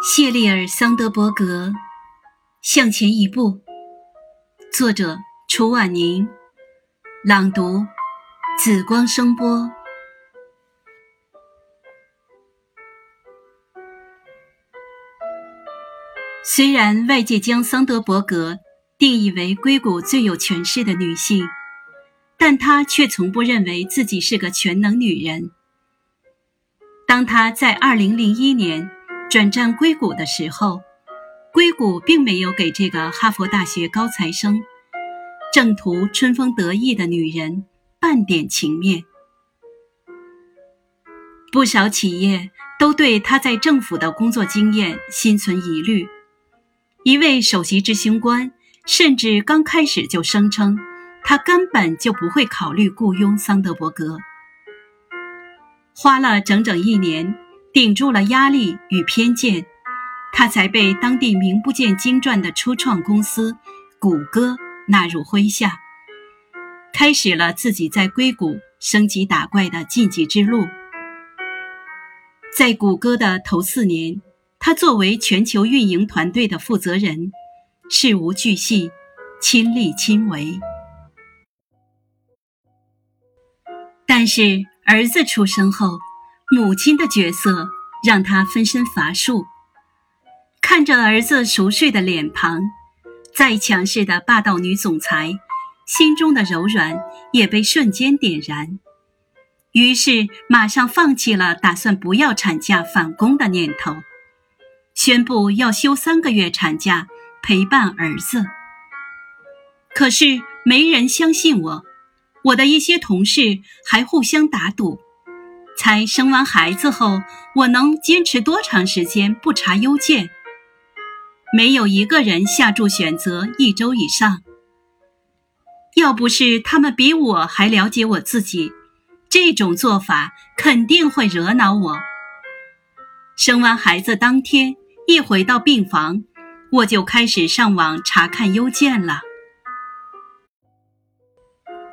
谢丽尔·桑德伯格，《向前一步》，作者：楚婉宁，朗读：紫光声波。虽然外界将桑德伯格定义为硅谷最有权势的女性，但她却从不认为自己是个全能女人。当她在2001年。转战硅谷的时候，硅谷并没有给这个哈佛大学高材生、正图春风得意的女人半点情面。不少企业都对他在政府的工作经验心存疑虑。一位首席执行官甚至刚开始就声称，他根本就不会考虑雇佣桑德伯格。花了整整一年。顶住了压力与偏见，他才被当地名不见经传的初创公司谷歌纳入麾下，开始了自己在硅谷升级打怪的晋级之路。在谷歌的头四年，他作为全球运营团队的负责人，事无巨细，亲力亲为。但是儿子出生后，母亲的角色让他分身乏术，看着儿子熟睡的脸庞，再强势的霸道女总裁，心中的柔软也被瞬间点燃，于是马上放弃了打算不要产假返工的念头，宣布要休三个月产假陪伴儿子。可是没人相信我，我的一些同事还互相打赌。才生完孩子后，我能坚持多长时间不查邮件？没有一个人下注选择一周以上。要不是他们比我还了解我自己，这种做法肯定会惹恼我。生完孩子当天，一回到病房，我就开始上网查看邮件了。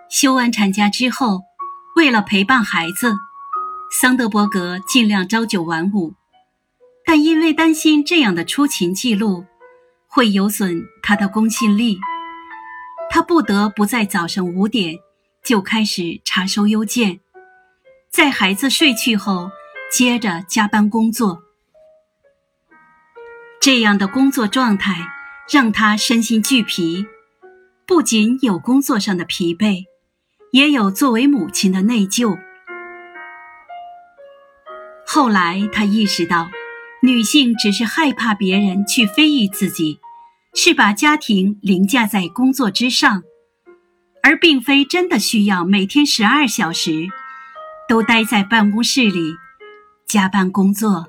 休完产假之后，为了陪伴孩子。桑德伯格尽量朝九晚五，但因为担心这样的出勤记录会有损他的公信力，他不得不在早上五点就开始查收邮件，在孩子睡去后接着加班工作。这样的工作状态让他身心俱疲，不仅有工作上的疲惫，也有作为母亲的内疚。后来，他意识到，女性只是害怕别人去非议自己，是把家庭凌驾在工作之上，而并非真的需要每天十二小时都待在办公室里加班工作。